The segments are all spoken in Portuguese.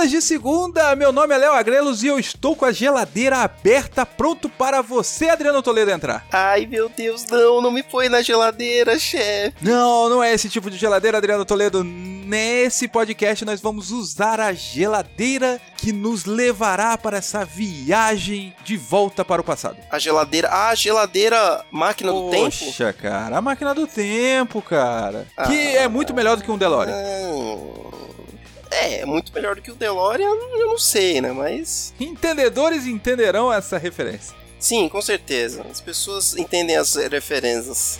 Pupilas de Segunda. Meu nome é Léo Agrelos e eu estou com a geladeira aberta, pronto para você, Adriano Toledo, entrar. Ai, meu Deus, não, não me põe na geladeira, chefe. Não, não é esse tipo de geladeira, Adriano Toledo. Nesse podcast nós vamos usar a geladeira que nos levará para essa viagem de volta para o passado. A geladeira, ah, a geladeira máquina do tempo? Poxa, cara, a máquina do tempo, cara. Ah. que é muito melhor do que um DeLorean. Não. É, muito melhor do que o DeLorean, eu não sei, né, mas... Entendedores entenderão essa referência. Sim, com certeza, as pessoas entendem as referências.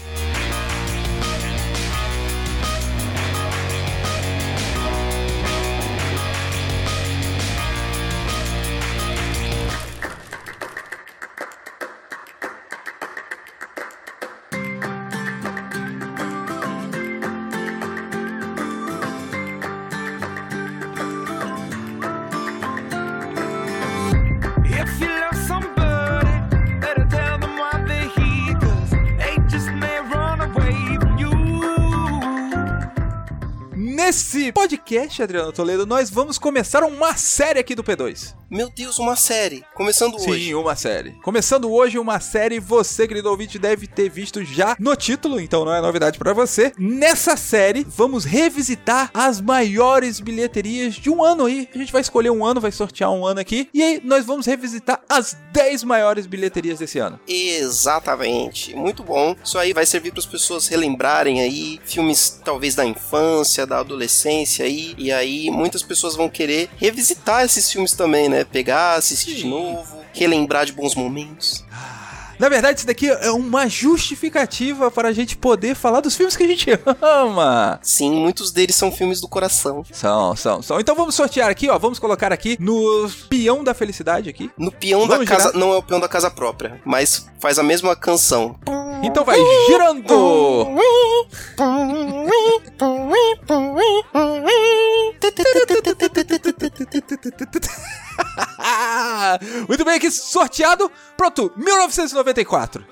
Nesse podcast, Adriano Toledo, nós vamos começar uma série aqui do P2. Meu Deus, uma série, começando Sim, hoje. uma série. Começando hoje uma série, você, querido ouvinte, deve ter visto já no título, então não é novidade pra você. Nessa série, vamos revisitar as maiores bilheterias de um ano aí. A gente vai escolher um ano, vai sortear um ano aqui. E aí, nós vamos revisitar as 10 maiores bilheterias desse ano. Exatamente, muito bom. Isso aí vai servir para as pessoas relembrarem aí filmes talvez da infância, da adolescência aí, e aí muitas pessoas vão querer revisitar esses filmes também, né? Pegar, assistir de novo, relembrar de bons momentos. Na verdade, isso daqui é uma justificativa para a gente poder falar dos filmes que a gente ama. Sim, muitos deles são filmes do coração. São, são, são. Então vamos sortear aqui, ó. Vamos colocar aqui no peão da felicidade aqui. No peão Vamos da casa, girar? não é o peão da casa própria, mas faz a mesma canção. Então vai girando. Muito bem, aqui sorteado. Pronto, 1994.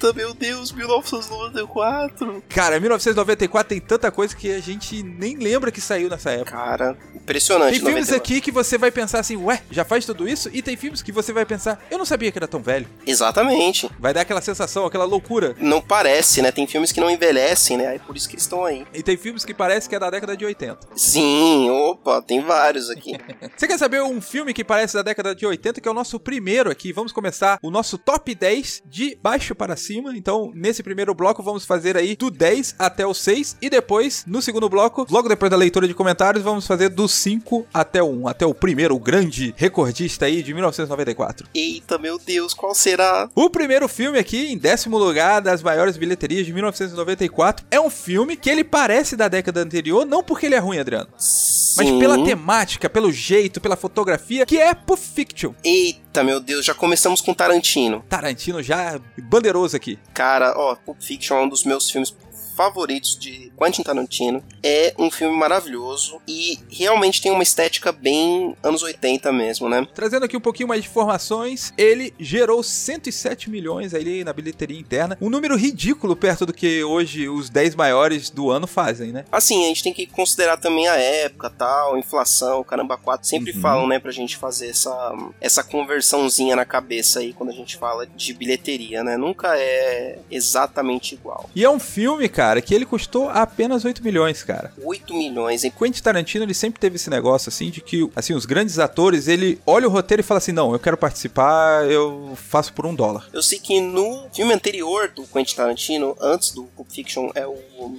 Eita, meu Deus, 1994. Cara, 1994 tem tanta coisa que a gente nem lembra que saiu nessa época. Cara, impressionante. Tem filmes 99. aqui que você vai pensar assim, ué, já faz tudo isso? E tem filmes que você vai pensar, eu não sabia que era tão velho. Exatamente. Vai dar aquela sensação, aquela loucura. Não parece, né? Tem filmes que não envelhecem, né? Aí por isso que eles estão aí. E tem filmes que parece que é da década de 80. Sim, opa, tem vários aqui. Você quer saber um filme que parece da década de 80, que é o nosso primeiro aqui? Vamos começar o nosso top 10 de baixo para cima. Então, nesse primeiro bloco, vamos fazer aí do 10 até o 6. E depois, no segundo bloco, logo depois da leitura de comentários, vamos fazer do 5 até o 1. Até o primeiro, o grande recordista aí de 1994. Eita, meu Deus, qual será? O primeiro filme aqui, em décimo lugar das maiores bilheterias de 1994, é um filme que ele parece da década anterior, não porque ele é ruim, Adriano, mas Sim. pela temática, pelo jeito, pela fotografia, que é Pulp Fiction. Eita, meu Deus, já começamos com Tarantino. Tarantino já bandeiroso aqui. Cara, ó, Pulp Fiction é um dos meus filmes favoritos de Quentin Tarantino. É um filme maravilhoso e realmente tem uma estética bem anos 80 mesmo, né? Trazendo aqui um pouquinho mais de informações, ele gerou 107 milhões ali na bilheteria interna, um número ridículo perto do que hoje os 10 maiores do ano fazem, né? Assim, a gente tem que considerar também a época, tal, inflação, caramba, quatro. Sempre Uhum. falam, né, pra gente fazer essa, essa conversãozinha na cabeça aí quando a gente fala de bilheteria, né? Nunca é exatamente igual. E é um filme, cara, que ele custou apenas 8 milhões, cara. 8 milhões, hein? Quentin Tarantino, ele sempre teve esse negócio, assim, de que, assim, os grandes atores, ele olha o roteiro e fala assim, não, eu quero participar, eu faço por um dólar. Eu sei que no filme anterior do Quentin Tarantino, antes do Pulp Fiction, é o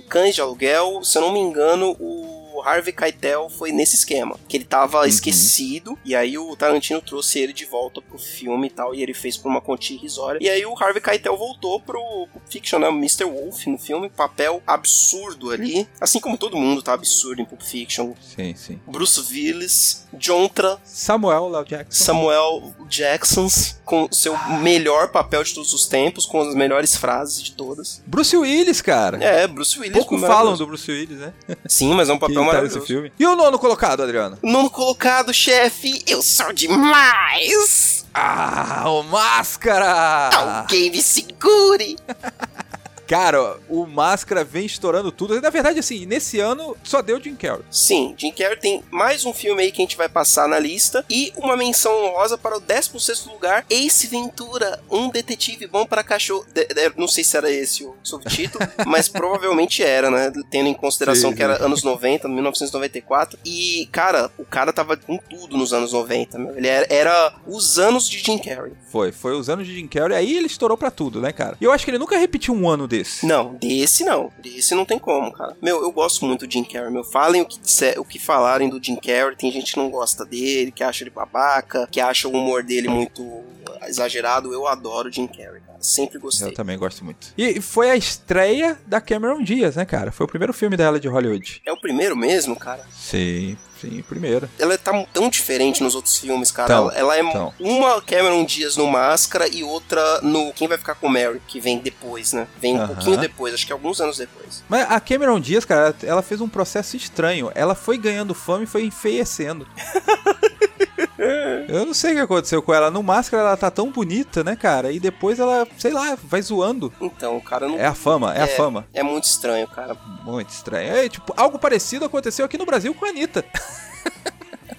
Cães de Aluguel, se eu não me engano, o o Harvey Keitel foi nesse esquema, que ele tava esquecido, e aí o Tarantino trouxe ele de volta pro filme e tal, e ele fez por uma quantia irrisória. E aí o Harvey Keitel voltou pro Pulp Fiction, né? O Mr. Wolf no filme, papel absurdo ali, assim como todo mundo tá absurdo em Pulp Fiction. Sim, sim. Bruce Willis, Jontra, Samuel L. Jackson. Samuel Jacksons, com seu melhor papel de todos os tempos, com as melhores frases de todas. Bruce Willis, cara. É, Bruce Willis. Pouco falam do Bruce Willis, né? Sim, mas é um papel nesse maravilhoso. filme. E o nono colocado, Adriano? Nono colocado, chefe, eu sou demais! Ah, o Máscara! Alguém me segure! Cara, o Máscara vem estourando tudo. Na verdade, assim, nesse ano só deu Jim Carrey. Sim, Jim Carrey tem mais um filme aí que a gente vai passar na lista e uma menção honrosa para o 16º lugar, Ace Ventura, um detetive bom para cachorro. De- de- não sei se era esse o subtítulo, mas provavelmente era, né? Tendo em consideração Sim, que era anos 90, 1994. E, cara, o cara tava com tudo nos anos 90, meu. Ele era, era os anos de Jim Carrey. Foi, foi os anos de Jim Carrey. Aí ele estourou pra tudo, né, cara? E eu acho que ele nunca repetiu um ano desse. Não, desse não. Desse não tem como, cara. Meu, eu gosto muito do Jim Carrey, meu. Falem o que, o que falarem do Jim Carrey. Tem gente que não gosta dele, que acha ele babaca, que acha o humor dele muito exagerado. Eu adoro o Jim Carrey. Sempre gostei. Eu também gosto muito. E foi a estreia da Cameron Diaz, né, cara? Foi o primeiro filme dela de Hollywood. É o primeiro mesmo, cara? Sim, sim, o primeiro. Ela tá tão diferente nos outros filmes, cara. Tão, ela, ela é tão. uma Cameron Diaz no Máscara e outra no Quem Vai Ficar com Mary, que vem depois, né? Vem um Aham. pouquinho depois, acho que alguns anos depois. Mas a Cameron Diaz, cara, ela fez um processo estranho. Ela foi ganhando fama e foi enfeiecendo. Eu não sei o que aconteceu com ela. No Máscara ela tá tão bonita, né, cara? E depois ela, sei lá, vai zoando. Então, cara, não. É a fama, é, a fama. É muito estranho, cara. Muito estranho. É, tipo, algo parecido aconteceu aqui no Brasil com a Anitta.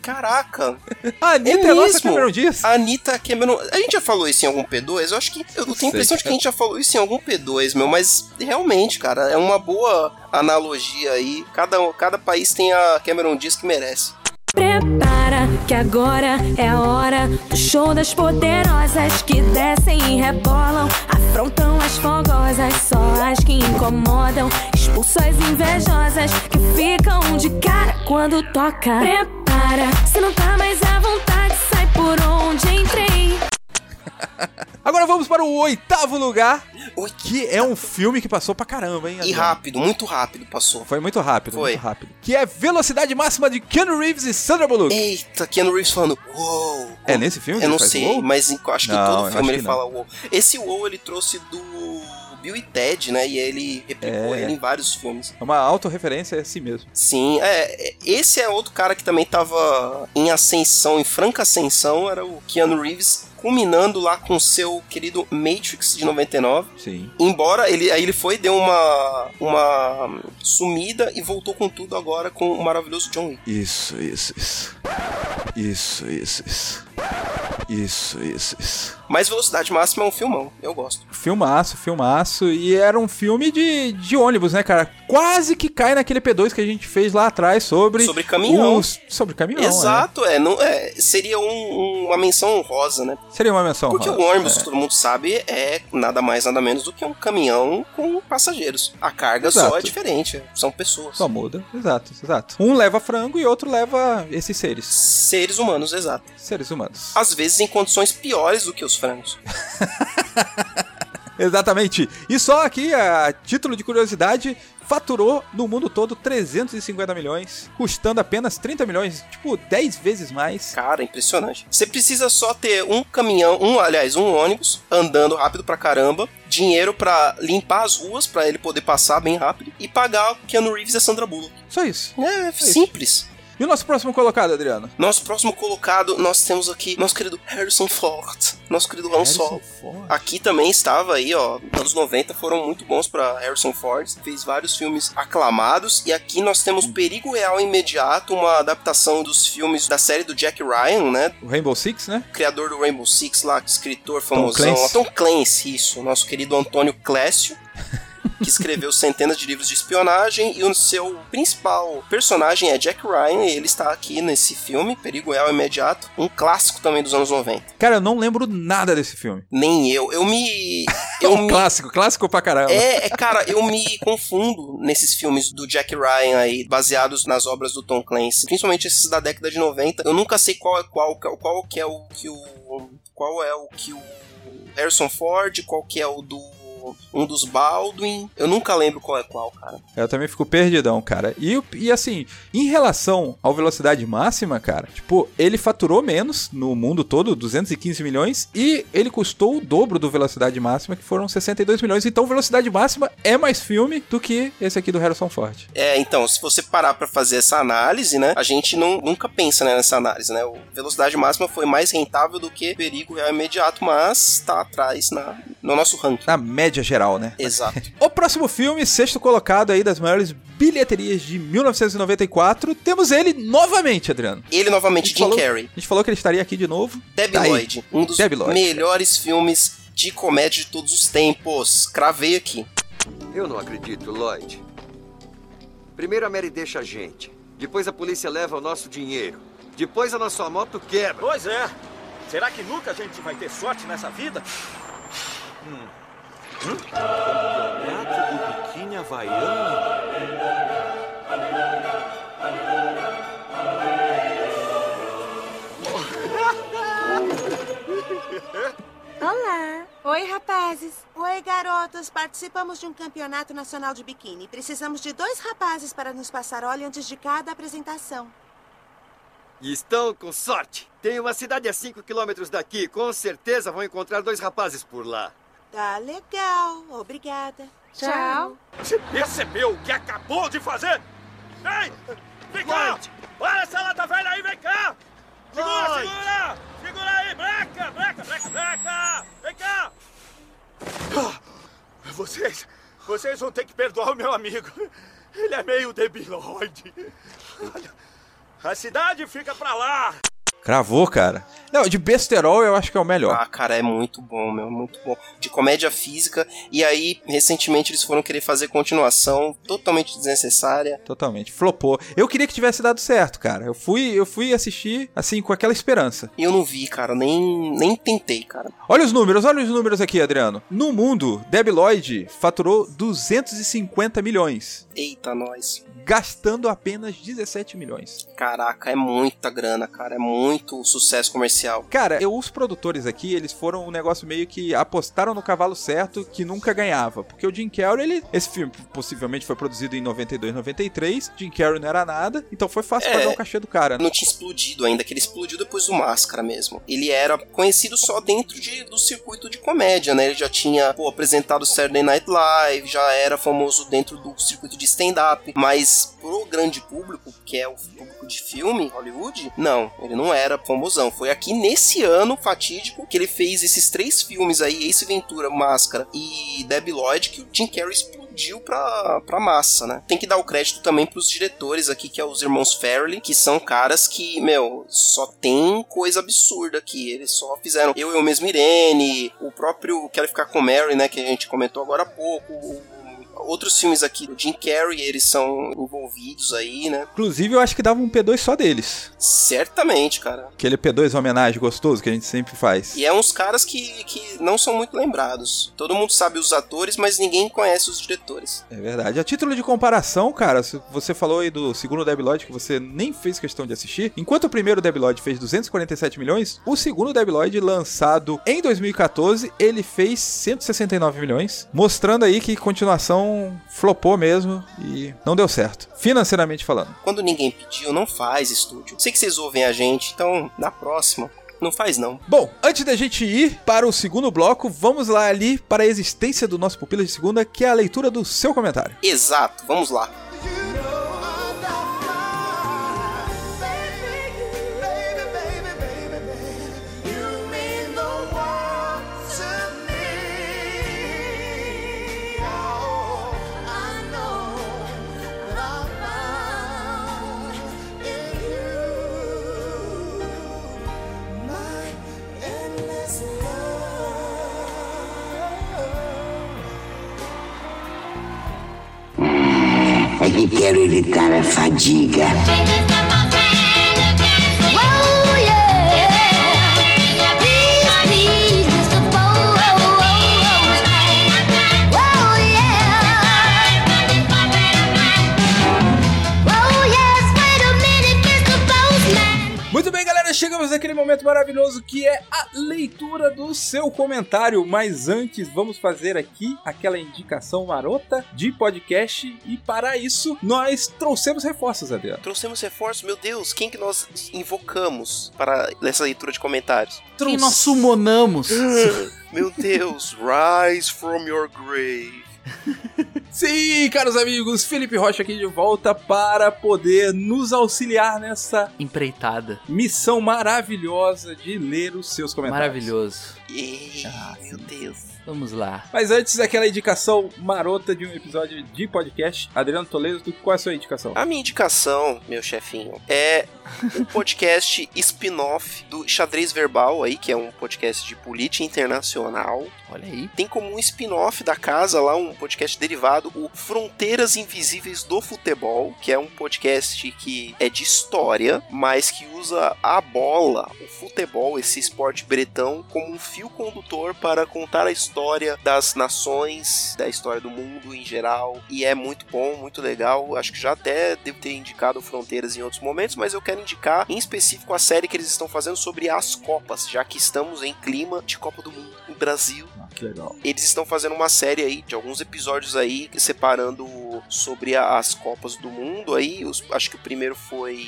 Caraca. A Anitta é, a nossa Cameron Diaz. A Anitta Cameron. A gente já falou isso em algum P2? Eu acho que. Eu tenho a impressão de que a gente já falou isso em algum P2, meu. Mas realmente, cara, é uma boa analogia aí. Cada, cada país tem a Cameron Diaz que merece. Prepara que agora é a hora do show das poderosas que descem e rebolam, afrontam as fogosas, só as que incomodam, expulsam as invejosas que ficam de cara quando toca. Prepara, se não tá mais à vontade, sai por onde entrei. Agora vamos para o oitavo lugar, Oi. que é um filme que passou pra caramba, hein? E Adriano? rápido, muito rápido passou. Foi muito rápido, Foi. muito rápido. Que é Velocidade Máxima de Keanu Reeves e Sandra Bullock. Eita, Keanu Reeves falando, uou. É nesse filme? Eu não sei, uou? mas em- acho que em Não, eu todo filme ele fala uou. Esse uou ele trouxe do Bill e Ted, né? E ele replicou É. ele em vários filmes. É uma autorreferência, é assim mesmo. Sim, é, é, esse é outro cara que também tava em ascensão, em franca ascensão, era o Keanu Reeves, culminando lá com seu querido Matrix de 99. Sim. Embora ele aí ele foi, deu uma uma sumida e voltou com tudo agora com o maravilhoso John Wick. Isso, isso, isso. Isso, isso, isso. Isso, isso, isso. Mas Velocidade Máxima é um filmão, eu gosto. Filmaço, filmaço. E era um filme de, de ônibus, né, cara? Quase que cai naquele P2 que a gente fez lá atrás sobre. Sobre caminhão. os- sobre caminhão. Exato, é, não é, seria um- uma menção honrosa, né? Seria uma menção. Porque rosa. o ônibus, É. todo mundo sabe, é nada mais nada menos do que um caminhão com passageiros. A carga Exato. só é diferente, são pessoas. Só muda. Exato, exato. Um leva frango e outro leva esses seres. Seres humanos, exato. Seres humanos. Às vezes em condições piores do que os frangos. Exatamente. E só aqui, a título de curiosidade, faturou no mundo todo 350 milhões, custando apenas 30 milhões, tipo 10 vezes mais. Cara, impressionante. Você precisa só ter um caminhão, um, aliás, um ônibus andando rápido pra caramba, dinheiro pra limpar as ruas pra ele poder passar bem rápido e pagar o Keanu Reeves e a Sandra Bullock. Só isso. É simples. E o nosso próximo colocado, Adriano? Nosso próximo colocado, nós temos aqui nosso querido Harrison Ford, nosso querido Han Solo. Aqui também estava aí, ó, anos 90 foram muito bons pra Harrison Ford, fez vários filmes aclamados e aqui nós temos Perigo Real Imediato, uma adaptação dos filmes da série do Jack Ryan, né? O Rainbow Six, né? Criador do Rainbow Six lá, escritor famosão, Clancy. Tom Clancy, isso, nosso querido Antônio Clécio. que escreveu centenas de livros de espionagem e o seu principal personagem é Jack Ryan, e ele está aqui nesse filme, Perigo Real Imediato, um clássico também dos anos 90. Cara, eu não lembro nada desse filme. Nem eu, eu me... É Eu um me clássico, clássico pra caramba. É, é, cara, eu me confundo nesses filmes do Jack Ryan aí, baseados nas obras do Tom Clancy, principalmente esses da década de 90. Eu nunca sei qual é qual, qual que é o que o qual é o que o Harrison Ford, qual que é o do um dos Baldwin. Eu nunca lembro qual é qual, cara. Eu também fico perdidão, cara. E, e assim, em relação ao velocidade máxima, cara, tipo, ele faturou menos no mundo todo, 215 milhões, e ele custou o dobro do velocidade máxima, que foram 62 milhões. Então, velocidade máxima é mais filme do que esse aqui do Harrison Ford. É, então, se você parar pra fazer essa análise, né, a gente não, nunca pensa né, nessa análise, né? O velocidade máxima foi mais rentável do que perigo real imediato, mas tá atrás na, no nosso ranking. Na média geral, né? Exato. O próximo filme, sexto colocado aí das maiores bilheterias de 1994, temos ele novamente, Adriano. Ele novamente, Jim falou- Carrey. A gente falou que ele estaria aqui de novo. Debbie Tá. Lloyd, um dos Lloyd. melhores filmes de comédia de todos os tempos. Cravei aqui. Eu não acredito, Lloyd. Primeiro a Mary deixa a gente. Depois a polícia leva o nosso dinheiro. Depois a nossa moto quebra. Pois é. Será que nunca a gente vai ter sorte nessa vida? Hum. Campeonato do biquíni havaiano? Olá. Oi, rapazes. Oi, garotas. Participamos de um campeonato nacional de biquíni. Precisamos de dois rapazes para nos passar óleo antes de cada apresentação. E estão com sorte. Tem uma cidade a 5 quilômetros daqui. Com certeza vão encontrar dois rapazes por lá. Tá legal. Obrigada. Tchau. Você percebeu o que acabou de fazer? Ei! Vem cá! Olha essa lata velha aí, vem cá! Segura, Lloyd! segura! Segura aí! Breca, breca, breca, breca! Vem cá! Ah, Vocês, vocês vão ter que perdoar o meu amigo. Ele é meio debilóide. Olha, A cidade fica pra lá. Cravou, cara. Não, de besterol eu acho que é o melhor. Ah, cara, é muito bom, meu, muito bom. De comédia física. E aí, recentemente, eles foram querer fazer continuação totalmente desnecessária. Totalmente. Flopou. Eu queria que tivesse dado certo, cara. Eu fui, eu fui assistir, assim, com aquela esperança. E eu não vi, cara, nem, nem tentei, cara. Olha os números, olha os números aqui, Adriano. No mundo, Debbie Lloyd faturou 250 milhões, Eita, nós. gastando apenas 17 milhões. Caraca, é muita grana, cara. É muito sucesso comercial. Cara, eu, os produtores aqui, eles foram um negócio meio que apostaram no cavalo certo que nunca ganhava. Porque o Jim Carrey, ele, esse filme possivelmente foi produzido em 92, 93. Jim Carrey não era nada, então foi fácil É. pagar o cachê do cara. né? Não tinha explodido ainda, que ele explodiu depois do Máscara mesmo. Ele era conhecido só dentro de- do circuito de comédia, né? Ele já tinha pô, apresentado Saturday Night Live, já era famoso dentro do circuito de stand-up, mas pro grande público, que é o público de filme, Hollywood, não, ele não era famosão. Foi aqui nesse ano fatídico que ele fez esses três filmes aí, Ace Ventura, Máscara e Debbie Lloyd, que o Jim Carrey explodiu pra, pra massa, né? Tem que dar o crédito também pros diretores aqui, que é os irmãos Farrelly, que são caras que, meu, só tem coisa absurda aqui. Eles só fizeram Eu, Eu Mesmo Irene, o próprio Quero Ficar com Mary, né, que a gente comentou agora há pouco, o- Outros filmes aqui do Jim Carrey, eles são envolvidos aí, né? Inclusive, eu acho que dava um P2 só deles. Certamente, cara. Aquele P2 homenagem gostoso que a gente sempre faz. E é uns caras que, que não são muito lembrados. Todo mundo sabe os atores, mas ninguém conhece os diretores. É verdade. A título de comparação, cara, você falou aí do segundo Debbie Lloyd que você nem fez questão de assistir. Enquanto o primeiro Debbie Lloyd fez 247 milhões, o segundo Debbie Lloyd, lançado em 2014, ele fez 169 milhões, mostrando aí que continuação flopou mesmo e não deu certo, financeiramente falando. Quando ninguém pediu, não faz estúdio. Sei que vocês ouvem a gente, então na próxima, não faz não. Bom, antes da gente ir para o segundo bloco, vamos lá ali para a existência do nosso Pupila de Segunda, que é a leitura do seu comentário. Exato, vamos lá. Que quero evitar a fadiga. Momento maravilhoso que é a leitura do seu comentário. Mas antes, vamos fazer aqui aquela indicação marota de podcast. E para isso, nós trouxemos reforços, Adriano. Trouxemos reforço, meu Deus, quem que nós invocamos para essa leitura de comentários? Quem nós sumonamos? Meu Deus, rise from your grave. Sim, caros amigos, Felipe Rocha aqui de volta para poder nos auxiliar nessa Empreitada. missão maravilhosa de ler os seus comentários. Maravilhoso. Ih, Ah, meu Deus. Vamos lá. Mas antes, aquela indicação marota de um episódio de podcast. Adriano Toledo, qual é a sua indicação? A minha indicação, meu chefinho, é um podcast spin-off do Xadrez Verbal aí, que é um podcast de política internacional. Olha aí. Tem como um spin-off da casa lá, um podcast derivado, o Fronteiras Invisíveis do Futebol, que é um podcast que é de história, mas que usa a bola, o futebol, esse esporte bretão, como um fio condutor para contar a história das nações, da história do mundo em geral. E é muito bom, muito legal. Acho que já até devo ter indicado Fronteiras em outros momentos, mas eu quero indicar em específico a série que eles estão fazendo sobre as Copas, já que estamos em clima de Copa do Mundo no Brasil. Ah, que legal. Eles estão fazendo uma série aí de alguns episódios aí separando sobre as Copas do Mundo aí. Os- acho que o primeiro foi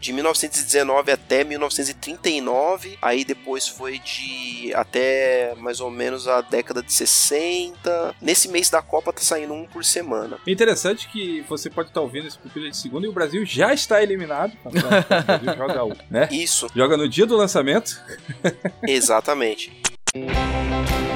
de 1919 até 1939, aí depois foi de até mais ou menos a década de 60. Nesse mês da Copa tá saindo um por semana. Interessante que você pode estar ouvindo esse pupila de segunda e o Brasil já está eliminado. O Brasil joga, o- né? Isso, joga no dia do lançamento. exatamente.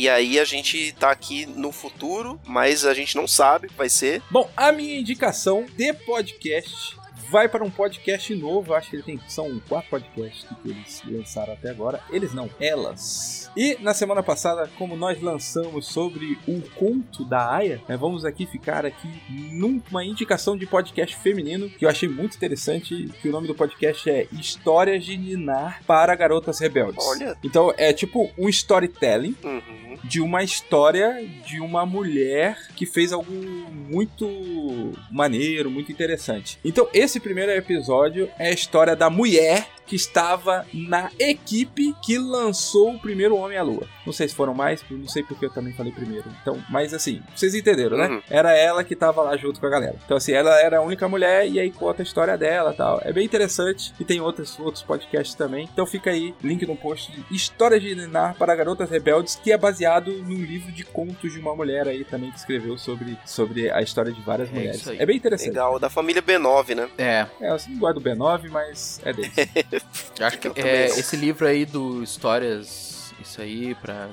E, aí a gente tá aqui no futuro, mas a gente não sabe o que vai ser. Bom, a minha indicação de podcast vai para um podcast novo. Acho que ele tem, são quatro podcasts que eles lançaram até agora. Eles não, elas. E na semana passada, como nós lançamos sobre o conto da Aya, né, vamos aqui ficar aqui numa indicação de podcast feminino que eu achei muito interessante. Que o nome do podcast é Histórias de Ninar para Garotas Rebeldes. Olha. Então é tipo um storytelling Uhum. De uma história de uma mulher que fez algo muito maneiro, muito interessante. Então, esse primeiro episódio é a história da mulher que estava na equipe que lançou o primeiro Homem à Lua. Não sei se foram mais, não sei porque eu também falei primeiro. Então, mas assim, vocês entenderam, né? Uhum. Era ela que estava lá junto com a galera. Então, assim, ela era a única mulher e aí conta a história dela tal. É bem interessante e tem outros, outros podcasts também. Então, fica aí, link no post de Histórias de Ninar para Garotas Rebeldes, que é baseado num livro de contos de uma mulher aí também que escreveu sobre, sobre a história de várias É mulheres. É bem interessante. Legal, da família B9, né? É, É, eu não gosto do B9, mas é deles. acho que Eu é, esse livro aí do Histórias, isso aí, pra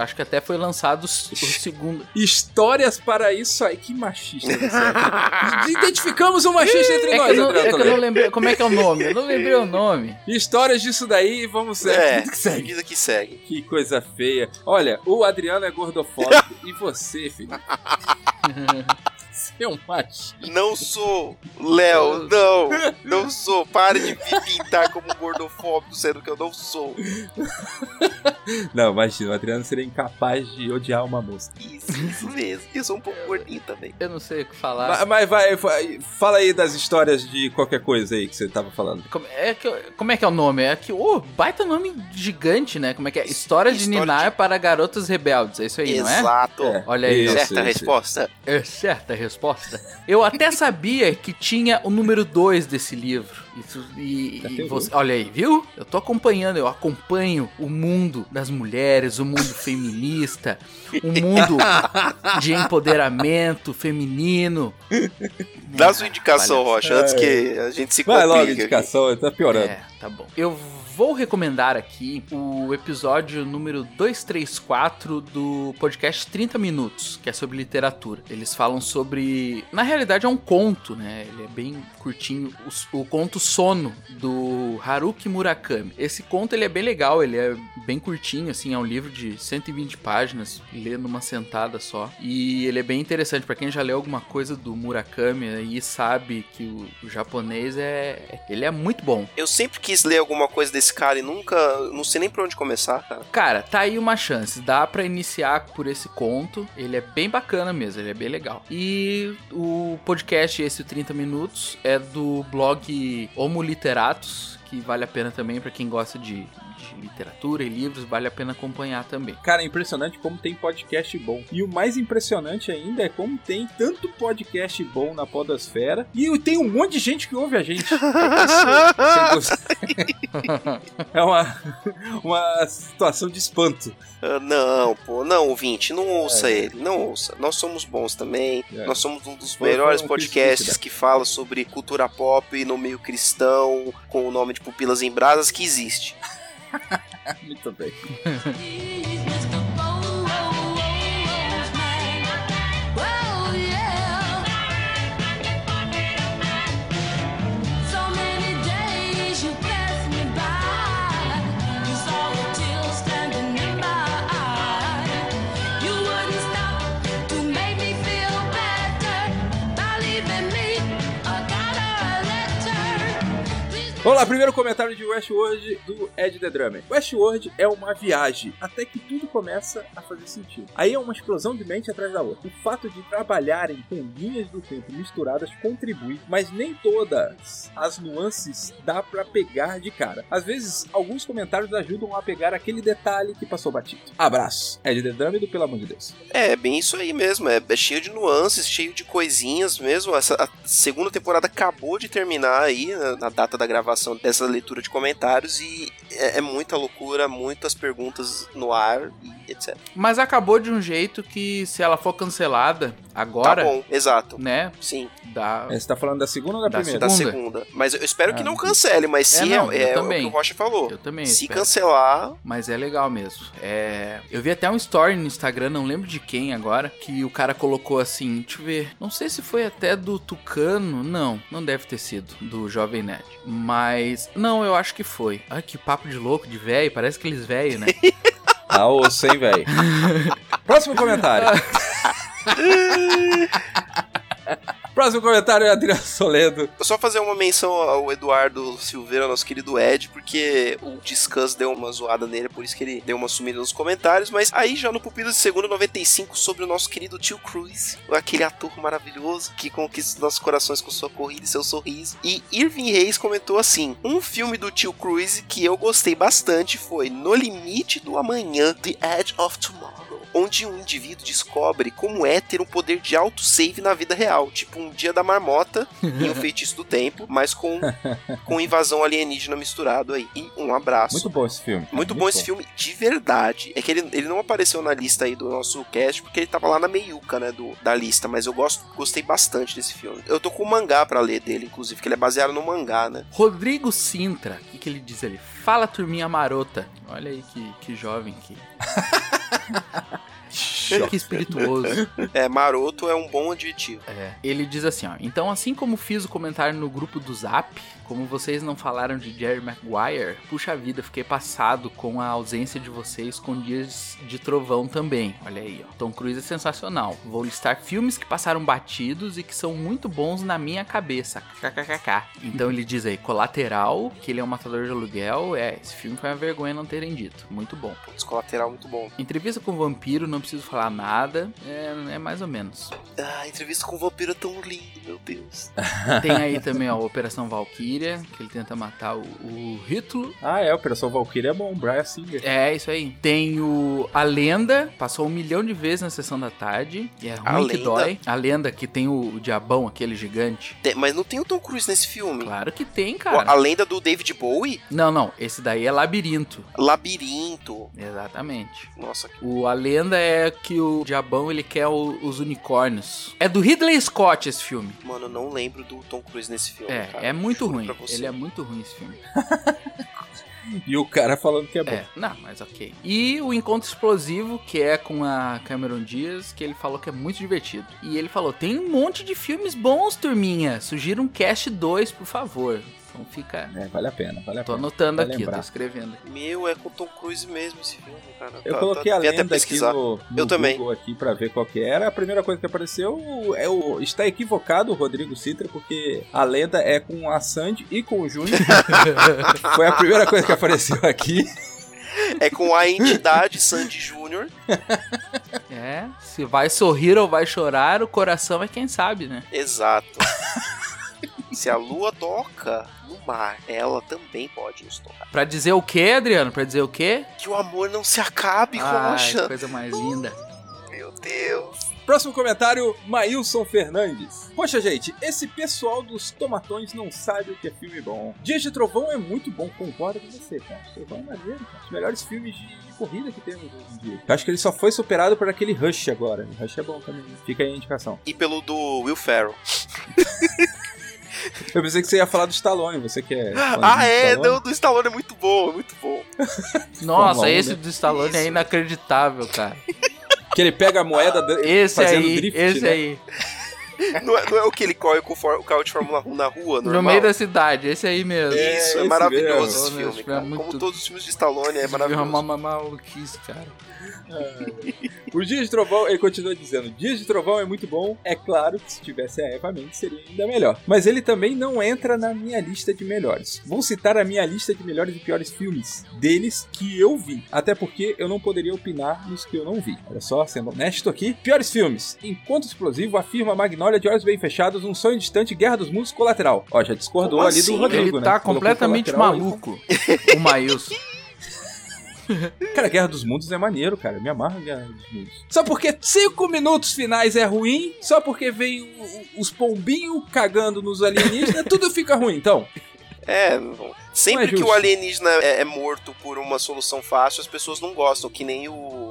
acho que até foi lançado o segundo. Histórias para isso aí. Que machista você é. Identificamos um machista entre É que, nós, eu não, Adriano é que eu não lembrei. Como é que é o nome? Eu não lembrei o nome. Histórias disso daí, vamos É, vida que segue. vida que segue. Que coisa feia. Olha, o Adriano é gordofóbico e você, filho. Você é um machista. Não sou, Léo, não, não sou. Pare de me pintar como gordofóbico, sendo que eu não sou. Não, imagina, o Adriano seria incapaz de odiar uma moça. Isso, isso mesmo. Eu sou um pouco gordinho também. Eu não sei o que falar. Mas, mas vai, vai, fala aí das histórias de qualquer coisa aí que você tava falando. Como é, que, como é que é o nome? É que, ô, baita nome gigante, né? Como é que é? História de História Ninar para Garotas Rebeldes. É isso aí, não é? Exato. É, Olha aí, isso, Certa isso. resposta. É certa a resposta? Eu até sabia que tinha o número 2 desse livro. Isso, e, e você, olha aí, viu? Eu tô acompanhando, eu acompanho o mundo das mulheres, o mundo feminista, o mundo de empoderamento feminino. Dá sua indicação, Rocha, antes que a gente se Vai logo a complique. indicação, tá piorando. É, tá bom. Eu vou recomendar aqui o episódio número 234 do podcast 30 Minutos, que é sobre literatura. Eles falam sobre. Na realidade, é um conto, né? Ele é bem curtinho. O, o conto Sono, do Haruki Murakami. Esse conto ele é bem legal, ele é bem curtinho, assim, é um livro de 120 páginas, lê numa sentada só. E ele é bem interessante para quem já leu alguma coisa do Murakami aí sabe que o, o japonês é. Ele é muito bom. Eu sempre quis ler alguma coisa desse cara e nunca. Não sei nem por onde começar, cara. Cara, tá aí uma chance. Dá pra iniciar por esse conto. Ele é bem bacana mesmo, ele é bem legal. E o podcast, esse o 30 Minutos, é do blog Homo Literatus, que vale a pena também pra quem gosta de, de literatura e livros, vale a pena acompanhar também. Cara, é impressionante como tem podcast bom. E o mais impressionante ainda é como tem tanto podcast bom na podosfera e tem um monte de gente que ouve a gente. É isso. É uma, uma situação de espanto. Ah, não, pô, não, ouvinte, não ouça É. ele, não ouça. Nós somos bons também. É. Nós somos um dos melhores um podcasts crítico, que fala sobre cultura pop no meio cristão, com o nome de Pupilas em Brasas, que existe. Muito bem. Vamos lá, primeiro comentário de Westworld do Ed The Drummer. Westworld é uma viagem, até que tudo começa a fazer sentido. Aí é uma explosão de mente atrás da outra. O fato de trabalharem com linhas do tempo misturadas contribui, mas nem todas as nuances dá pra pegar de cara. Às vezes, alguns comentários ajudam a pegar aquele detalhe que passou batido. Abraço, Ed The Drummer do Pelo Amor de Deus. É, é bem isso aí mesmo. É, é cheio de nuances, cheio de coisinhas mesmo. Essa a segunda temporada acabou de terminar aí, na, na data da gravação dessa leitura de comentários, e é, é muita loucura, muitas perguntas no ar e etc. Mas acabou de um jeito que, se ela for cancelada agora, Tá bom, exato. né? Sim, Dá. É, Você tá falando da segunda ou da, Da primeira? da Segunda. segunda. Mas eu espero que Ah, não cancele, mas É, se não, é, eu é o que o Rocha falou. Eu também. Se espero. cancelar, Mas é legal mesmo. É... Eu vi até um story no Instagram, não lembro de quem agora, que o cara colocou assim, deixa eu ver. Não sei se foi até do Tucano. Não, não deve ter sido, do Jovem Nerd. Mas. Não, eu acho que foi. Ai, que papo de louco, de velho. Parece aqueles velho, né? Ah, osso, hein, velho? Próximo comentário. Próximo comentário é Adriano Soledo. Só fazer uma menção ao Eduardo Silveira, nosso querido Ed, porque o Discuss deu uma zoada nele, por isso que ele deu uma sumida nos comentários. Mas aí já no Pupilo de Segundo 95, sobre o nosso querido Tio Cruz, aquele ator maravilhoso que conquista nossos corações com sua corrida e seu sorriso. E Irving Reis comentou assim: Um filme do Tio Cruz que eu gostei bastante foi No Limite do Amanhã, The Edge of Tomorrow. Onde um indivíduo descobre como é ter um poder de autosave na vida real, tipo um dia da marmota e um feitiço do tempo, mas com, com invasão alienígena misturado aí. E um abraço. Muito bom esse filme. Muito bom esse filme, de verdade. É que ele, ele não apareceu na lista aí do nosso cast, porque ele tava lá na meiuca, né, do, da lista. Mas eu gosto, gostei bastante desse filme. Eu tô com o mangá pra ler dele, inclusive, que ele é baseado no mangá, né? Rodrigo Sintra, o que, que ele diz ali? Fala, turminha marota. Olha aí que, que jovem que. que espirituoso. É, maroto é um bom adjetivo. É. Ele diz assim, ó. Então, assim como fiz o comentário no grupo do Zap, como vocês não falaram de Jerry Maguire, puxa vida, fiquei passado com a ausência de vocês com Dias de Trovão também. Olha aí, ó. Tom Cruise é sensacional. Vou listar filmes que passaram batidos e que são muito bons na minha cabeça. KKKK. Então ele diz aí, Colateral, que ele é um matador de aluguel. É, esse filme foi uma vergonha não terem dito. Muito bom. Putz, colateral muito bom. Entrevista com o vampiro, não preciso falar nada. É, é mais ou menos. Ah, entrevista com o vampiro é tão lindo, meu Deus. Tem aí também ó, Operação Valkyria, que ele tenta matar o, o Hitler. Ah, é, Operação Valkyrie é bom, Brian Singer. É, isso aí. Tem o A Lenda, passou um milhão de vezes na sessão da tarde. E é A ruim que Lenda? dói. A Lenda que tem o, o diabão, aquele gigante. Tem- mas não tem o Tom Cruise nesse filme. Claro que tem, cara. A lenda do David Bowie? Não, não. Esse daí é Labirinto. Labirinto. Exatamente. Nossa, que- O, a lenda é que o diabão ele quer o- os unicórnios. É do Ridley Scott esse filme. mano, eu não lembro do Tom Cruise nesse filme. É, cara. é muito Juro ruim. pra você. Ele é muito ruim esse filme. E o cara falando que é bom. É, não, mas ok. E o Encontro Explosivo, que é com a Cameron Diaz, que ele falou que é muito divertido. E ele falou: tem um monte de filmes bons, turminha. Sugira um cast 2, por favor. Então fica. É, vale a pena, vale a Tô pena. anotando Vai aqui, lembrar. tô escrevendo. Meu, é com o Tom Cruise mesmo esse filme, cara. Eu Tá- coloquei tá- a lenda aqui pesquisar. no, no Eu também. Google aqui pra ver qual que era. A primeira coisa que apareceu é o está equivocado o Rodrigo Citra porque a lenda é com a Sandy e com o Júnior. Foi a primeira coisa que apareceu aqui. É com a entidade Sandy Júnior. É, se vai sorrir ou vai chorar, o coração é quem sabe, né? Exato. Se a lua toca no mar, ela também pode nos tocar. Pra dizer o quê, Adriano? Pra dizer o quê? Que o amor não se acabe, Ai, Rocha. coisa mais linda. Meu Deus. Próximo comentário, Maílson Fernandes. Poxa, gente, esse pessoal dos tomatões não sabe o que é filme bom. Dias de Trovão é muito bom, concordo com você, cara. Trovão é maneiro, cara. Os melhores filmes de, de corrida que temos hoje em dia. Eu acho que ele só foi superado por aquele Rush agora. O Rush é bom também. Fica aí a indicação. E pelo do Will Ferrell. Eu pensei que você ia falar do Stallone, você que é. Ah, do é? Stallone. Não, do Stallone é muito bom, é muito bom. Nossa, esse né? do Stallone é Isso. Ah, inacreditável, cara. Que ele pega a moeda Esse fazendo aí, drift, esse né? aí. Não é, não é o que ele corre com o, carro de Fórmula 1 na rua, normal? No meio da cidade, esse aí mesmo. É, Isso, é, esse maravilhoso mesmo. esse filme, meu, cara. é muito- Como todos os filmes de Stallone, é É maravilhoso. uma ma- maluquice, cara. O Dias de Trovão, ele continua dizendo: Dias de Trovão é muito bom. É claro que se tivesse a Eva Mendes seria ainda melhor. Mas ele também não entra na minha lista de melhores. Vou citar a minha lista de melhores e piores filmes deles que eu vi. Até porque eu não poderia opinar nos que eu não vi. Olha só, sendo honesto aqui. Piores filmes: Encontro Explosivo, Afirma Magnólia de Olhos Bem Fechados, Um Sonho Distante, Guerra dos Mundos, Colateral. Ó, já discordou Como ali assim? do Rodrigo, Ele né? tá completamente Colateral aí. maluco, o Maílson. Cara, Guerra dos Mundos é maneiro, cara. Me amarra Guerra dos Mundos. Só porque cinco minutos finais é ruim, só porque vem os pombinhos cagando nos alienígenas, tudo fica ruim, então. É, Não sempre é que o alienígena é, é morto por uma solução fácil, as pessoas não gostam, que nem o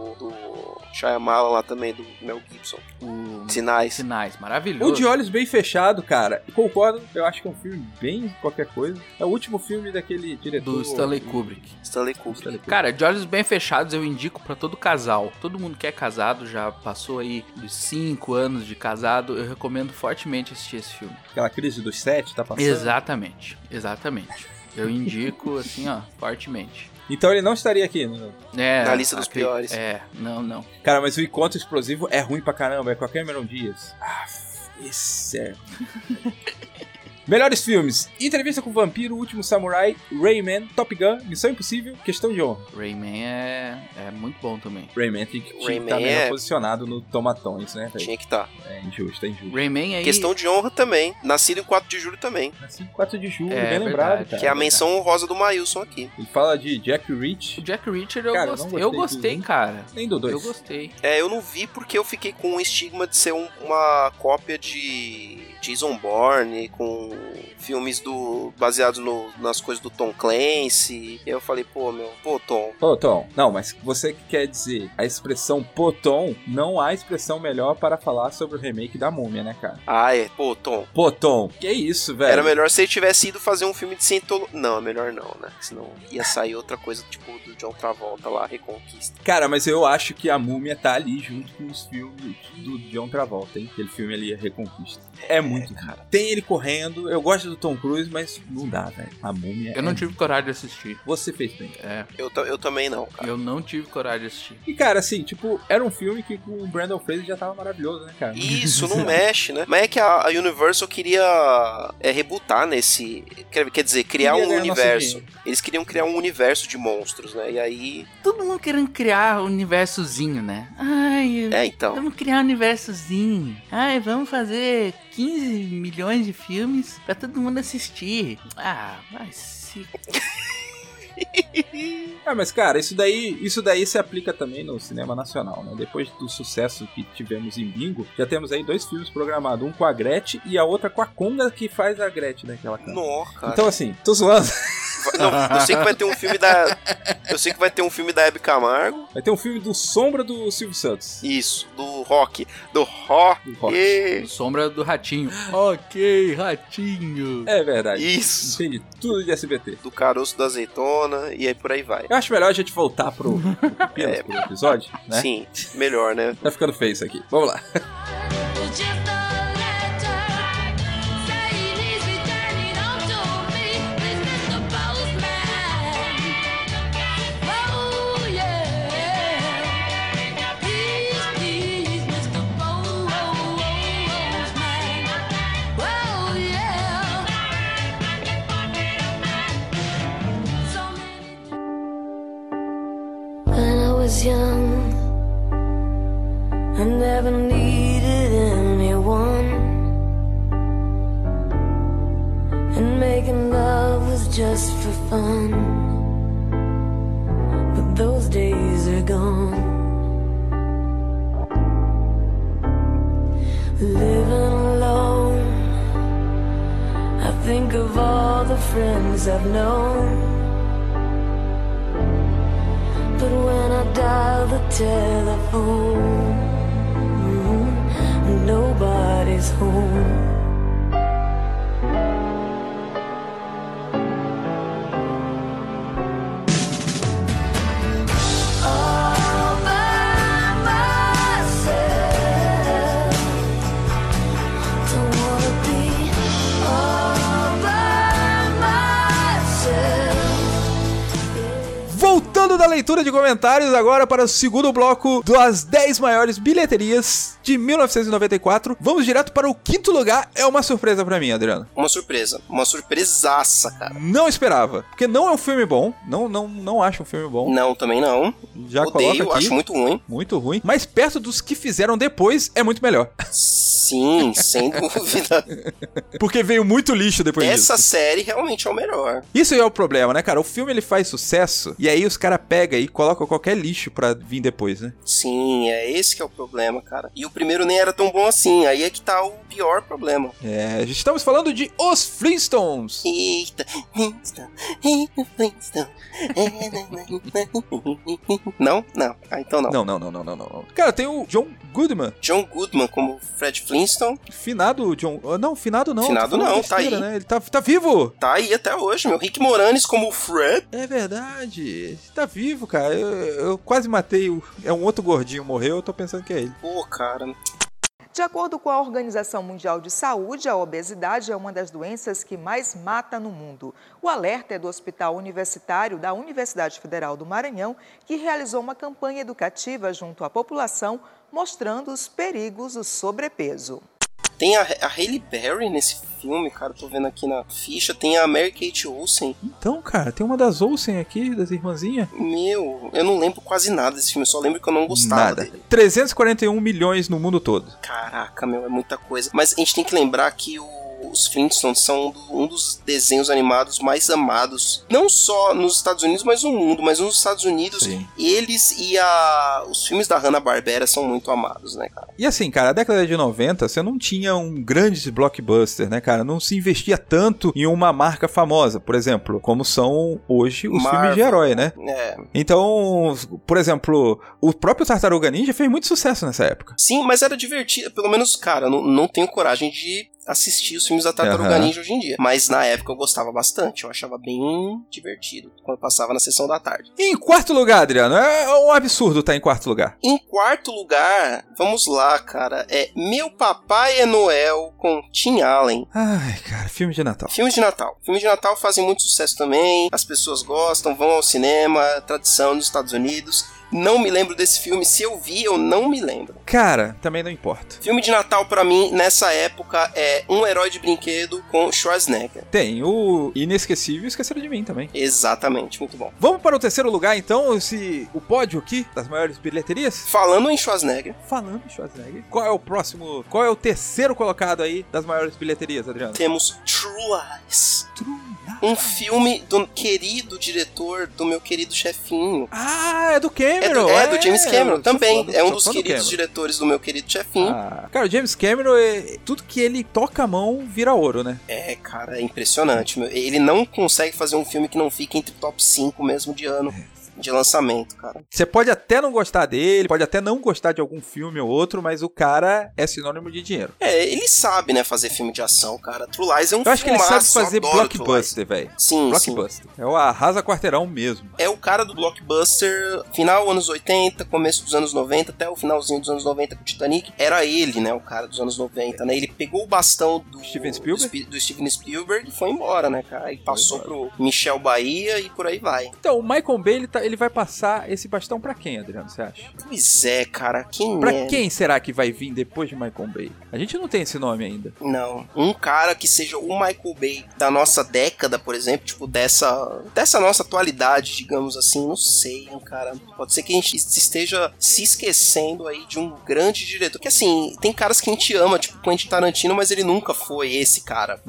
Shyamalan lá também, do Mel Gibson. O Sinais. Sinais, O maravilhoso. De Olhos Bem Fechado, cara, concordo, eu acho que é um filme bem qualquer coisa. É o último filme daquele diretor... Do Stanley Kubrick. Stanley Kubrick. Stanley Kubrick. Cara, de olhos bem fechados eu indico pra todo casal. Todo mundo que é casado já passou aí dos 5 anos de casado, eu recomendo fortemente assistir esse filme. Aquela crise dos sete, tá passando. Exatamente, exatamente. Eu indico assim, ó, fortemente. Então ele não estaria aqui, né? É, Na lista dos acre- piores. É, não, não. Cara, mas o Encontro Explosivo é ruim pra caramba, é com a Cameron Diaz. Ah, esse é... Melhores filmes: Entrevista com o Vampiro, Último Samurai, Rayman, Top Gun, Missão Impossível, Questão de Honra. Rayman é, é muito bom também. Rayman tem que tinha que Rayman estar melhor é- posicionado no Tomatões, né? velho? Tinha que estar. É injusto, é injusto. Rayman aí. Questão de honra também. Nascido em 4 de julho também. Assim, 4 de julho, É, bem verdade. lembrado, cara. Que é a menção honrosa do Maílson aqui. Ele fala de Jack O Reach, Jack Reacher eu Cara, gostei. Eu gostei do cara. nem do 2. Eu gostei. É, eu não vi porque eu fiquei com o estigma de ser um- uma cópia de Jason Bourne, com filmes do baseados no- nas coisas do Tom Clancy. E eu falei, pô, meu, pô, Tom. Pô, Tom, não, mas você que quer dizer a expressão pô, Tom, não há expressão melhor para falar sobre o remake da Múmia, né, cara? Ah, é, pô, Tom. Pô, Tom, que isso, velho? Era melhor se ele tivesse ido fazer um filme de cientologia. Não, é melhor não, né? Senão ia sair outra coisa, tipo do John Travolta lá, Reconquista. Cara, mas eu acho que a Múmia tá ali junto com os filmes do John Travolta, hein? Aquele filme ali, Reconquista. É muito, cara. Tem ele correndo, eu gosto do Tom Cruise, mas não dá, velho. A múmia. Eu não é- tive coragem de assistir. Você fez bem. É, Eu, eu também não, cara. eu não tive coragem de assistir. E, cara, assim, tipo, era um filme que com o Brandon Fraser já tava maravilhoso, né, cara? Isso, não mexe, né? Mas é que a, a Universal queria é, rebutar nesse. Quer, quer dizer, criar Queria um universo. Eles queriam criar um universo de monstros, né? E aí. Todo mundo querendo criar um universozinho, né? Ai, É, então. vamos criar um universozinho. Ai, vamos fazer 15 milhões de filmes pra todo mundo assistir. Ah, vai se... Ah, mas cara, isso daí, isso daí se aplica também no cinema nacional, né? Depois do sucesso que tivemos em Bingo, já temos aí dois filmes programados, um com a Gretchen e a outra com a Conga que faz a Gretchen, né? Que ela canta. Nó, cara. Então assim, tô zoando. Não, eu sei que vai ter um filme da. Eu sei que vai ter um filme da Hebe Camargo. Vai ter um filme do Sombra do Silvio Santos. Isso, do rock. Do rock. Do rock. E- Sombra do Ratinho. ok, Ratinho. É verdade. Isso. Entendi tudo de SBT. Do caroço da azeitona. E aí por aí vai. Eu acho melhor a gente voltar pro, pro Pepinos, pro episódio, né? Sim, melhor, né? Tá ficando feio isso aqui. Vamos lá. Da leitura de comentários agora para o segundo bloco das 10 maiores bilheterias de 1994. Vamos direto para o quinto lugar. É uma surpresa pra mim, Adriano. Uma surpresa. Uma surpresaça, cara. Não esperava, porque não é um filme bom. Não, não, não acho um filme bom. Não, também não. Já Odeio, aqui. acho muito ruim. Muito ruim. Mas perto dos que fizeram depois, é muito melhor. Sim, sem dúvida. Porque veio muito lixo depois Essa disso. série realmente é o melhor. Isso é o problema, né, cara? O filme ele faz sucesso e aí os caras pegam e colocam qualquer lixo pra vir depois, né? Sim, é esse que é o problema, cara. E o primeiro nem era tão bom assim. Aí é que tá o pior problema. É, estamos falando de Os Flintstones. Eita, Flintstone, eita, Flintstone. Não? Não. Ah, então não. Não, não, não, não, não, não. Cara, tem o John Goodman. John Goodman como Fred Flintstone. Finado John. ah, Não, finado não. Finado não, tá besteira, aí. Né? Ele tá, tá vivo. Tá aí até hoje, meu. Rick Moranis como Fred. É verdade. Tá vivo, cara. Eu, eu quase matei o. É um outro gordinho morreu, eu tô pensando que é ele. Pô, cara. De acordo com a Organização Mundial de Saúde, a obesidade é uma das doenças que mais mata no mundo. O alerta é do Hospital Universitário da Universidade Federal do Maranhão, que realizou uma campanha educativa junto à população, mostrando os perigos do sobrepeso. Tem a, a Hailey Berry nesse filme, cara. Tô vendo aqui na ficha. Tem a Mary Kate Olsen. Então, cara, tem uma das Olsen aqui, das irmãzinhas. Meu, eu não lembro quase nada desse filme. Eu só lembro que eu não gostava Nada. dele. 341 milhões no mundo todo. Caraca, meu, é muita coisa. Mas a gente tem que lembrar que o- os Flintstones são um do- dos desenhos animados mais amados, não só nos Estados Unidos, mas no mundo. Mas nos Estados Unidos, Sim. eles e a, os filmes da Hanna-Barbera são muito amados, né, cara? E assim, cara, a década de 90, você não tinha um grande blockbuster, né, cara? Não se investia tanto em uma marca famosa, por exemplo, como são hoje os Marvel. filmes de herói, né? É. Então, por exemplo, o próprio Tartaruga Ninja fez muito sucesso nessa época. Sim, mas era divertido. Pelo menos, cara, não, não tenho coragem de assistir os filmes da Tartaruga Aham. Ninja hoje em dia. Mas na época eu gostava bastante, eu achava bem divertido quando passava na sessão da tarde. E em quarto lugar, Adriano, é um absurdo estar em quarto lugar. Em quarto lugar, vamos lá, cara, é Meu Papai é Noel com Tim Allen. Ai, cara, filme de Natal. Filmes de Natal. Filmes de Natal fazem muito sucesso também, as pessoas gostam, vão ao cinema, tradição nos Estados Unidos. Não me lembro desse filme, se eu vi, eu não me lembro. Cara, também não importa. Filme de Natal pra mim nessa época é Um Herói de Brinquedo com Schwarzenegger. Tem o inesquecível Esqueceram de Mim também. Exatamente, muito bom. Vamos para o terceiro lugar, então, esse, o pódio aqui das maiores bilheterias? Falando em Schwarzenegger, Falando em Schwarzenegger, qual é o próximo, qual é o terceiro colocado aí das maiores bilheterias, Adriano? temos True Lies. Um filme do querido diretor, do meu querido chefinho. Ah, é do É Cameron. do, é do James Cameron também. é um dos do queridos diretores do meu querido chefinho. Ah, cara, o James Cameron, é, tudo que ele toca a mão vira ouro, né? É, cara, é impressionante. meu. Ele não consegue fazer um filme que não fique entre top 5 mesmo de ano de lançamento, cara. Você pode até não gostar dele, pode até não gostar de algum filme ou outro, mas o cara é sinônimo de dinheiro. É, ele sabe, né, fazer filme de ação, cara. True Lies é um Eu acho que ele sabe fazer blockbuster, velho. Sim, sim. Blockbuster. É o arrasa quarteirão mesmo. É o cara do blockbuster final anos 80, começo dos anos 90, até o finalzinho dos anos 90 com o Titanic. Era ele, né, o cara dos anos 90, né? Ele pegou o bastão do Steven Spielberg? do, do Steven Spielberg e foi embora, né, cara? E passou pro Michel Bahia e por aí vai. Então, o Michael Bay, ele, tá- ele vai passar esse bastão pra quem, Adriano, você acha? Pois é, cara. Quem Pra é? quem será que vai vir depois de Michael Bay? A gente não tem esse nome ainda. Não, um cara que seja o Michael Bay da nossa década, por exemplo, tipo dessa dessa nossa atualidade, digamos assim, não sei, hein, cara. Pode ser que a gente esteja se esquecendo aí de um grande diretor. Que assim, tem caras que a gente ama, tipo Quentin Tarantino, mas ele nunca foi esse cara.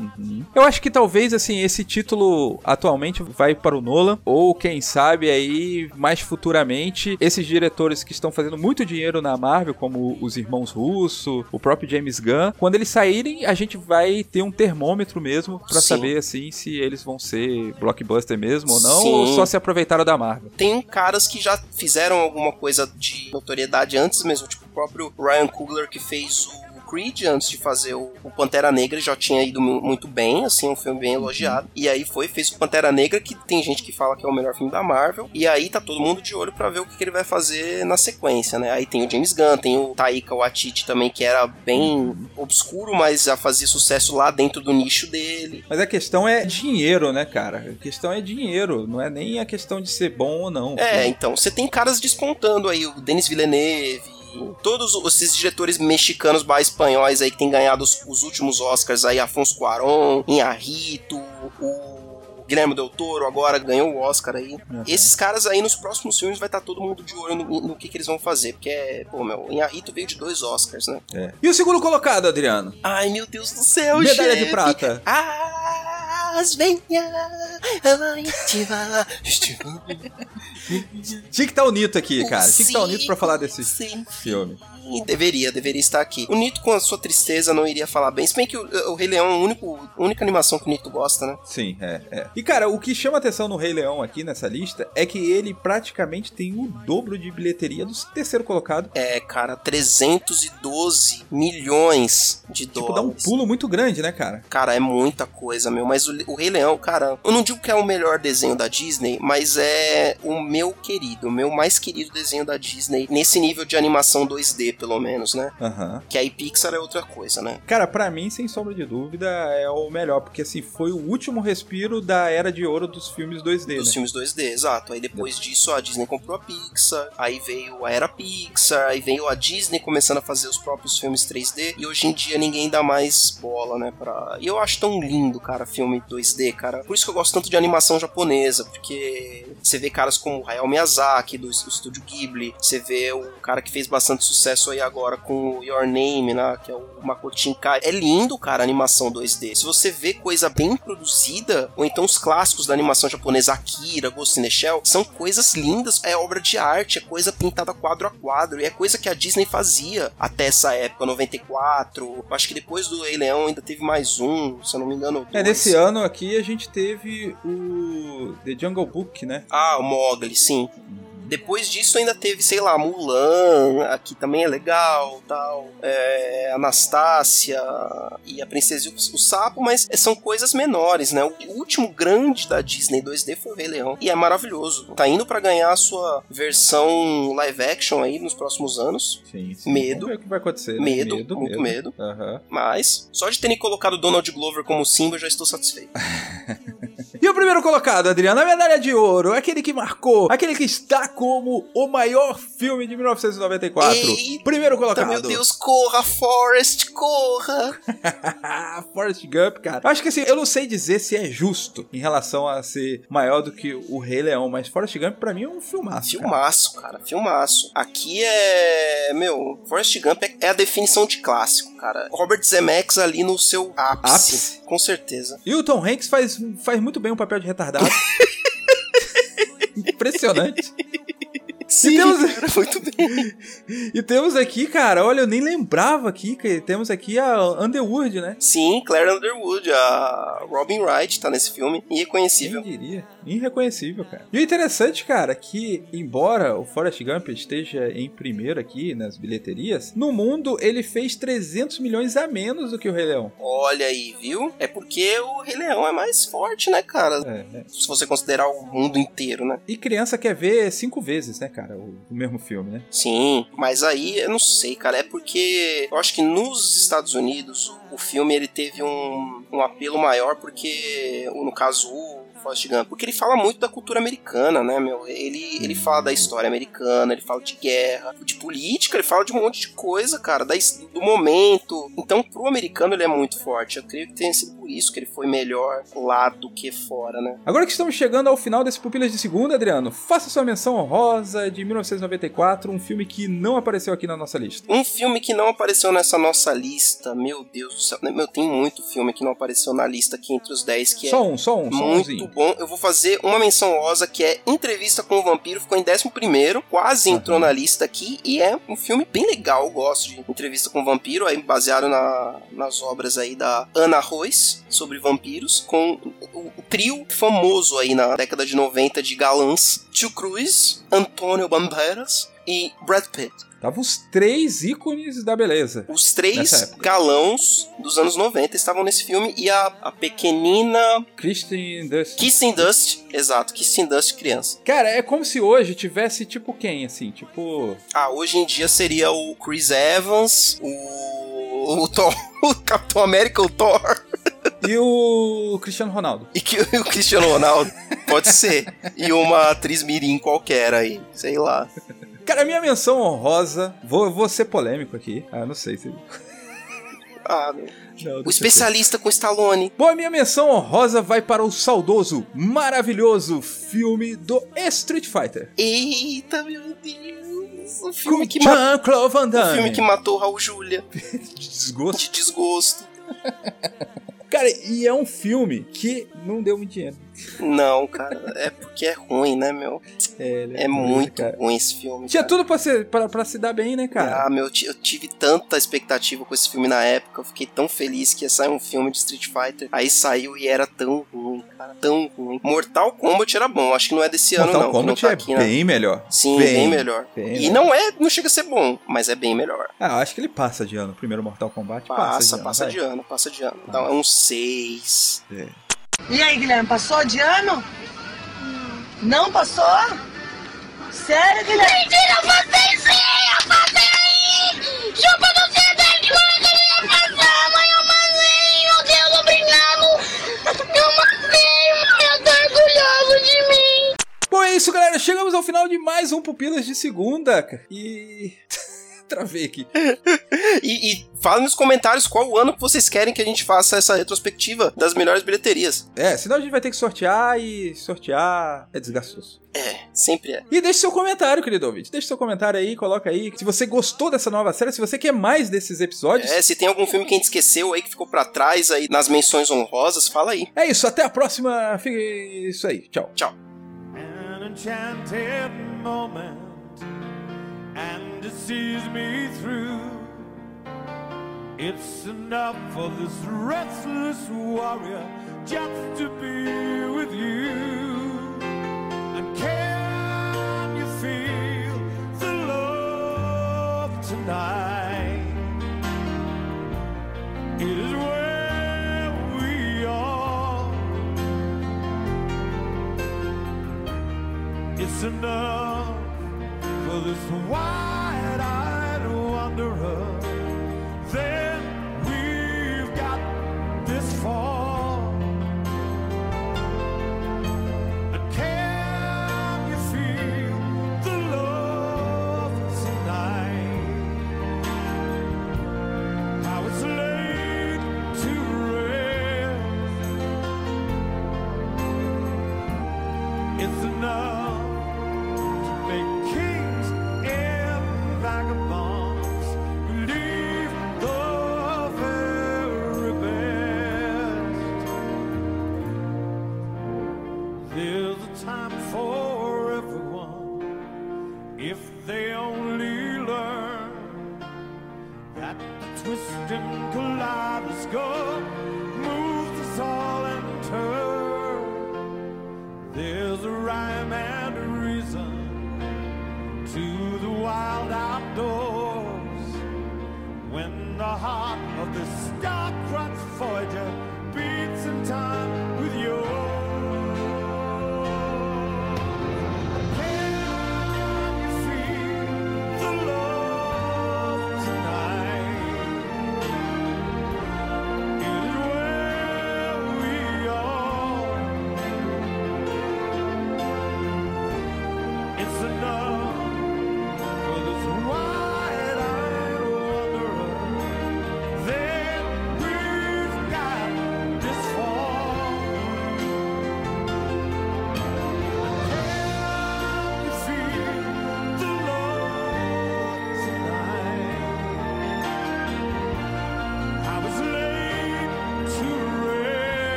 Eu acho que talvez, assim, esse título atualmente vai para o Nolan, ou quem sabe aí, mais futuramente, esses diretores que estão fazendo muito dinheiro na Marvel, como os irmãos Russo, o próprio James Gunn, quando eles saírem, a gente vai ter um termômetro mesmo pra Sim. saber, assim, se eles vão ser blockbuster mesmo ou não, Sim. ou só se aproveitaram da Marvel. Tem caras que já fizeram alguma coisa de notoriedade antes mesmo, tipo o próprio Ryan Coogler que fez o Creed antes de fazer o, o Pantera Negra já tinha ido mu- muito bem, assim, um filme bem elogiado. E aí foi, fez o Pantera Negra, que tem gente que fala que é o melhor filme da Marvel. E aí tá todo mundo de olho pra ver o que, que ele vai fazer na sequência, né? Aí tem o James Gunn, tem o Taika Waititi também, que era bem obscuro, mas já fazia sucesso lá dentro do nicho dele. Mas a questão é dinheiro, né, cara? A questão é dinheiro, não é nem a questão de ser bom ou não. É, então, você tem caras despontando aí, o Denis Villeneuve, todos os- esses diretores mexicanos barra espanhóis aí que tem ganhado os, os últimos Oscars aí, Afonso Cuarón, Inharrito, o Guilherme Del Toro agora ganhou o Oscar aí. Esses caras aí nos próximos filmes vai estar todo mundo de olho no, no que, que eles vão fazer, porque é, pô, meu, Inharrito veio de dois Oscars, né? É. E o segundo colocado, Adriano? Ai, meu Deus do céu, Medalha de chefe. prata. As venha, estiva. Tinha que estar o Nito aqui, cara. Tinha que estar o Nito pra falar desse Sim. filme. Ih, Deveria, deveria estar aqui. O Nito, com a sua tristeza, não iria falar bem. Se bem que o, o Rei Leão é a único- a única animação que o Nito gosta, né? Sim, é, é. E cara, o que chama atenção no Rei Leão aqui nessa lista é que ele praticamente tem o dobro de bilheteria do terceiro colocado. É, cara, 312 milhões de Tipo, dá um dólares. pulo muito grande, né, cara? Cara, é muita coisa, meu. Mas o, o Rei Leão, cara, eu não digo que é o melhor desenho da Disney, mas é o meu querido, o meu mais querido desenho da Disney. Nesse nível de animação 2D, pelo menos, né? Aham. Que aí Pixar é outra coisa, né? Cara, pra mim, sem sombra de dúvida, é o melhor, porque assim, foi o último respiro da era de ouro dos filmes 2D, Dos né? filmes 2D, exato. Aí depois disso a Disney comprou a Pixar, aí veio a era Pixar, aí veio a Disney começando a fazer os próprios filmes 3D, e hoje em dia ninguém dá mais bola, né, pra... E eu acho tão lindo, cara, filme 2D, cara. Por isso que eu gosto tanto de animação japonesa, porque você vê caras como o Hayao Miyazaki, do estúdio Ghibli, você vê o cara que fez bastante sucesso aí agora com o Your Name, né, que é o Makoto Shinkai. É lindo, cara, a animação 2D. Se você vê coisa bem produzida, ou então os clássicos da animação japonesa, Akira, Ghost in the Shell, são coisas lindas, é obra de arte, é coisa pintada quadro a quadro, e é coisa que a Disney fazia até essa época, 94. Eu acho que depois do Rei Leão ainda teve mais um, se eu não me engano. É, dois. nesse ano aqui a gente teve o The Jungle Book, né? Ah, o Mogli, sim. Depois disso ainda teve, sei lá, Mulan, aqui também é legal, tal. É, Anastácia e a Princesa e o, o Sapo, mas são coisas menores, né? O, último grande da Disney 2D foi o Rei Leão e é maravilhoso. Tá indo pra ganhar a sua versão live action aí nos próximos anos. Sim, sim. Medo. Vamos ver o que vai acontecer. né? Medo, muito medo. Aham. Mas, só de terem colocado Donald Glover como Simba, eu já estou satisfeito. E o primeiro colocado, Adriano, a medalha de ouro, aquele que marcou, aquele que está como o maior filme de 1994. Eita, primeiro colocado. Meu Deus, corra, Forrest, corra! Forrest Gump, cara. Acho que assim, eu não sei dizer se é justo em relação a ser maior do que o Rei Leão, mas Forrest Gump pra mim é um filmaço. cara. Filmaço, cara, filmaço. Aqui é. Meu, Forrest Gump é- é a definição de clássico, cara. Robert Zemeckis ali no seu ápice. Ápice. Com certeza. E o Tom Hanks faz, faz muito bem o papel de retardado. Impressionante. Sim, temos- cara, muito bem. E temos aqui, cara, olha, eu nem lembrava aqui que temos aqui a Underwood, né? Sim, Claire Underwood, a Robin Wright tá nesse filme. Irreconhecível. Quem diria? Irreconhecível, cara. E o interessante, cara, que embora o Forrest Gump esteja em primeiro aqui nas bilheterias, no mundo ele fez 300 milhões a menos do que o Rei Leão. Olha aí, viu? É porque o Rei Leão é mais forte, né, cara? É, é. Se você considerar o mundo inteiro, né? E criança quer ver cinco vezes, né, cara, o, o mesmo filme, né? Sim, mas aí eu não sei, cara. É porque eu acho que nos Estados Unidos o filme ele teve um, um apelo maior porque, no caso, o Forrest Gump, porque ele fala muito da cultura americana, né, meu? Ele, ele fala da história americana, ele fala de guerra, de política, ele fala de um monte de coisa, cara, da, do momento. Então, pro americano ele é muito forte. Eu creio que tenha sido por isso que ele foi melhor lá do que fora, né? Agora que estamos chegando ao final desse Pupilas de Segunda, Adriano, faça sua menção honrosa de 1994, um filme que não apareceu aqui na nossa lista. Um filme que não apareceu nessa nossa lista, meu Deus do céu. Meu, tem muito filme que não apareceu na lista aqui entre os 10, que Só é um, só um, só muito umzinho. Bom. Eu vou fazer uma menção rosa que é Entrevista com o Vampiro, ficou em 11 quase entrou na lista aqui, e é um filme bem legal, eu gosto de Entrevista com o Vampiro, aí baseado na- nas obras aí da Ana Royce, sobre vampiros, com o, o trio famoso aí na década de 90 de galãs, Tio Cruz, Antônio Banderas e Brad Pitt. Tava os três ícones da beleza. Os três galãos dos anos 90 estavam nesse filme e a, a pequenina Kristen Dust. Kissing Dust, exato, Kissing Dust criança. Cara, é como se hoje tivesse tipo quem, assim, tipo... Ah, hoje em dia seria o Chris Evans, o, o Thor, o Capitão América, o Thor E o Cristiano Ronaldo. e que, o Cristiano Ronaldo, pode ser. E uma atriz mirim qualquer aí, sei lá. Cara, a minha menção honrosa, vou, vou ser polêmico aqui. Ah, não sei se... Ah, meu. Não, O especialista com Stallone. Bom, a minha menção honrosa vai para o saudoso, maravilhoso filme do Street Fighter. Eita, meu Deus. O Com filme que, ma o filme que matou Raul Júlia De desgosto. de desgosto. Cara, e é um filme que não deu muito dinheiro. Não, cara, é porque é ruim, né, meu? É, ele É ruim, muito cara. ruim esse filme. Tinha cara. tudo pra, ser, pra, pra se dar bem, né, cara? Ah, meu, eu ti- eu tive tanta expectativa com esse filme na época. Eu fiquei tão feliz que ia sair um filme de Street Fighter. Aí saiu e era tão ruim, cara, tão ruim. Mortal Kombat era bom, acho que não é desse ano, Mortal não. que Kombat tá é aqui, né? bem melhor. Sim, bem, melhor. bem e melhor. não é, não chega a ser bom, mas é bem melhor. Ah, eu acho que ele passa de ano. O primeiro Mortal Kombat passa, Passa, de passa ano. de vai. ano, passa de ano. Então é um 6. E aí, Guilherme, passou de ano? Não passou? Sério, Guilherme? Mentira, eu passei sim! Eu passei aí! Chupa do CD que ele ia passar! Mãe, eu passei! Meu Deus, obrigado! Eu passei, mãe! Eu tô orgulhoso de mim! Bom, é isso, galera. Chegamos ao final de mais um Pupilas de Segunda. E... Travei aqui. E, e fala nos comentários qual o ano que vocês querem que a gente faça essa retrospectiva das melhores bilheterias. É, senão a gente vai ter que sortear e sortear é desgastoso. É, sempre é. E deixe seu comentário, querido ouvinte. Deixe seu comentário aí, coloca aí. Se você gostou dessa nova série, se você quer mais desses episódios. É, se tem algum filme que a gente esqueceu aí, que ficou pra trás aí nas menções honrosas, fala aí. É isso, até a próxima. Fica isso aí. Tchau. Tchau. an it sees me through. It's enough for this restless warrior just to be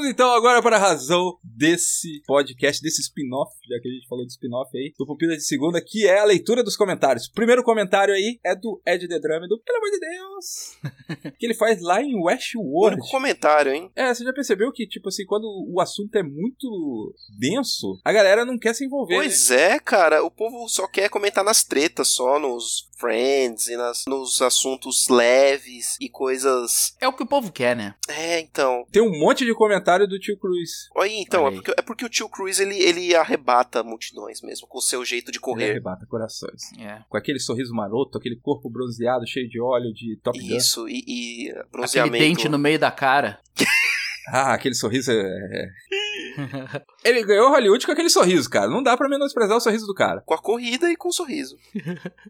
Vamos então agora para a razão desse podcast, desse spin-off, já que a gente falou de spin-off aí, do Pupila de Segunda, que é a leitura dos comentários. O primeiro comentário aí é do Ed The Drum, do Pelo amor de Deus, que ele faz lá em Westworld. Único comentário, hein? É, você já percebeu que, tipo assim, quando o assunto é muito denso, a galera não quer se envolver. né? Pois é, cara, o povo só quer comentar nas tretas, só nos friends e nas, nos assuntos leves e coisas. É o que o povo quer, né? É, então. Tem um monte de comentário do tio Cruz. Olha, então, é aí. porque, é porque o tio Cruz ele, ele arrebata multidões mesmo, com o seu jeito de Ele correr. arrebata corações. É. Com aquele sorriso maroto, aquele corpo bronzeado, cheio de óleo de Top Gun. Isso, e, e Aquele bronzeamento. dente no meio da cara. Ah, aquele sorriso é... é. Ele ganhou Hollywood com aquele sorriso, cara. Não dá pra menosprezar o sorriso do cara. Com a corrida e com o sorriso.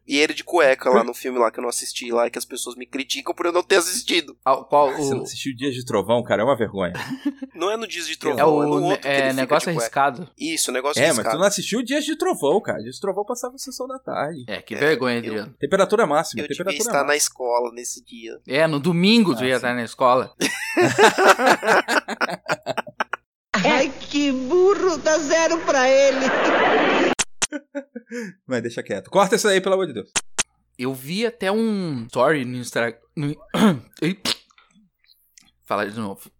e ele de cueca lá no filme lá que eu não assisti lá, que as pessoas me criticam por eu não ter assistido. Ah, Qual Você não o. assistiu Dias de Trovão, cara? É uma vergonha. Não é no Dias de É Trovão, é, no o outro que ele é, fica negócio arriscado. Isso, negócio É, mas arriscado. tu não assistiu Dias de Trovão, cara. Dias de Trovão passava a sessão da tarde. É, que vergonha, eu- Adriano. Temperatura máxima. Eu devia temperatura estar na escola nesse dia. É, no domingo tu Ah, ia sim. estar na escola. Ai, que burro, dá zero pra ele. Mas deixa quieto. Corta isso aí, pelo amor de Deus. Eu vi até um story no Instagram. Falar de novo.